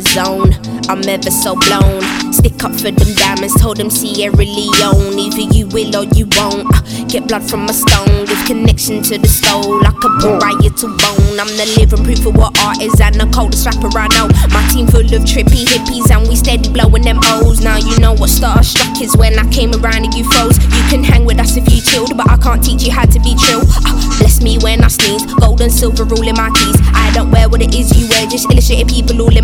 zone. I'm ever so blown. Stick up for them diamonds, told them Sierra Leone. Either you will or you won't. Uh, get blood from a stone, give connection to the soul. Like a pariah to bone. I'm the living proof of what art is and the coldest rapper I know. My team full of trippy hippies and we steady blowing them O's. Now you know what star starstruck is when I came around and you froze. You can hang with us if you chilled, but I can't teach you how to be chill. Uh, bless me when I sneeze, gold and silver all in my keys. I don't wear what it is you wear, just illustrated people all in my.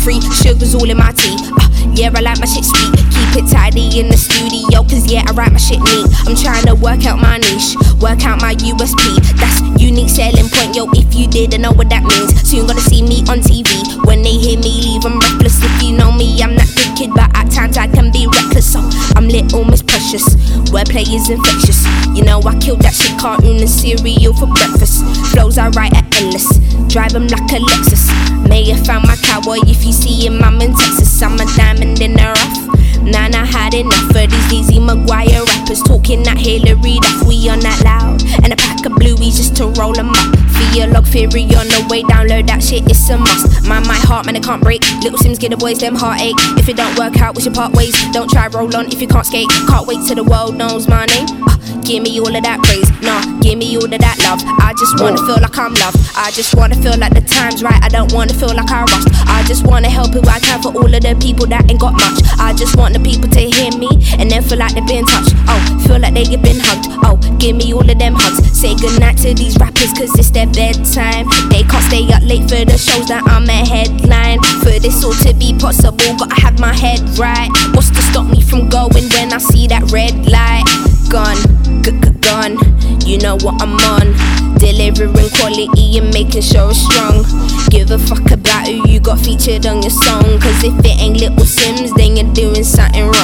Free sugars all in my tea. Uh, yeah, I like my shit sweet. Keep it tidy in the studio, cause yeah, I write my shit neat. I'm trying to work out my niche, work out my USP. That's unique selling point, yo. If you didn't know what that means, soon gonna Wordplay is infectious. You know, I killed that shit cartoon and cereal for breakfast. Flows I write are endless. Drive 'em like a Lexus. May have found my cowboy if you see him, I'm in Texas. I'm a diamond in the rough. Nah, nah, had enough of these Lizzie McGuire rappers talking that Hilary Duff. We on that loud. And a pack of blueies just to roll 'em up. Theory on the way, down download that shit, it's a must. Mind my heart, man, it can't break. Little Simz get the boys, them heartache. If it don't work out, we should part ways. Don't try roll on if you can't skate. Can't wait till the world knows my name. Uh, give me all of that praise, nah, give me all of that love. I just wanna feel like I'm loved. I just wanna feel like the time's right. I don't wanna feel like I rushed. I just wanna help who I can for all of the people that ain't got much. I just want the people to hear me and then feel like they've been touched. Oh, feel like they have been hugged. Oh, give me all of them hugs. Say goodnight to these rappers cause it's their bedtime. They can't stay up late for the shows that I'm a headline. For this all to be possible, gotta have my head right. What's to stop me from going when I see that red light? Gone, gone. You know what I'm on. Delivering quality and making sure it's strong. Give a fuck featured on your song. Cause if it ain't Little Simz, then you're doing something wrong.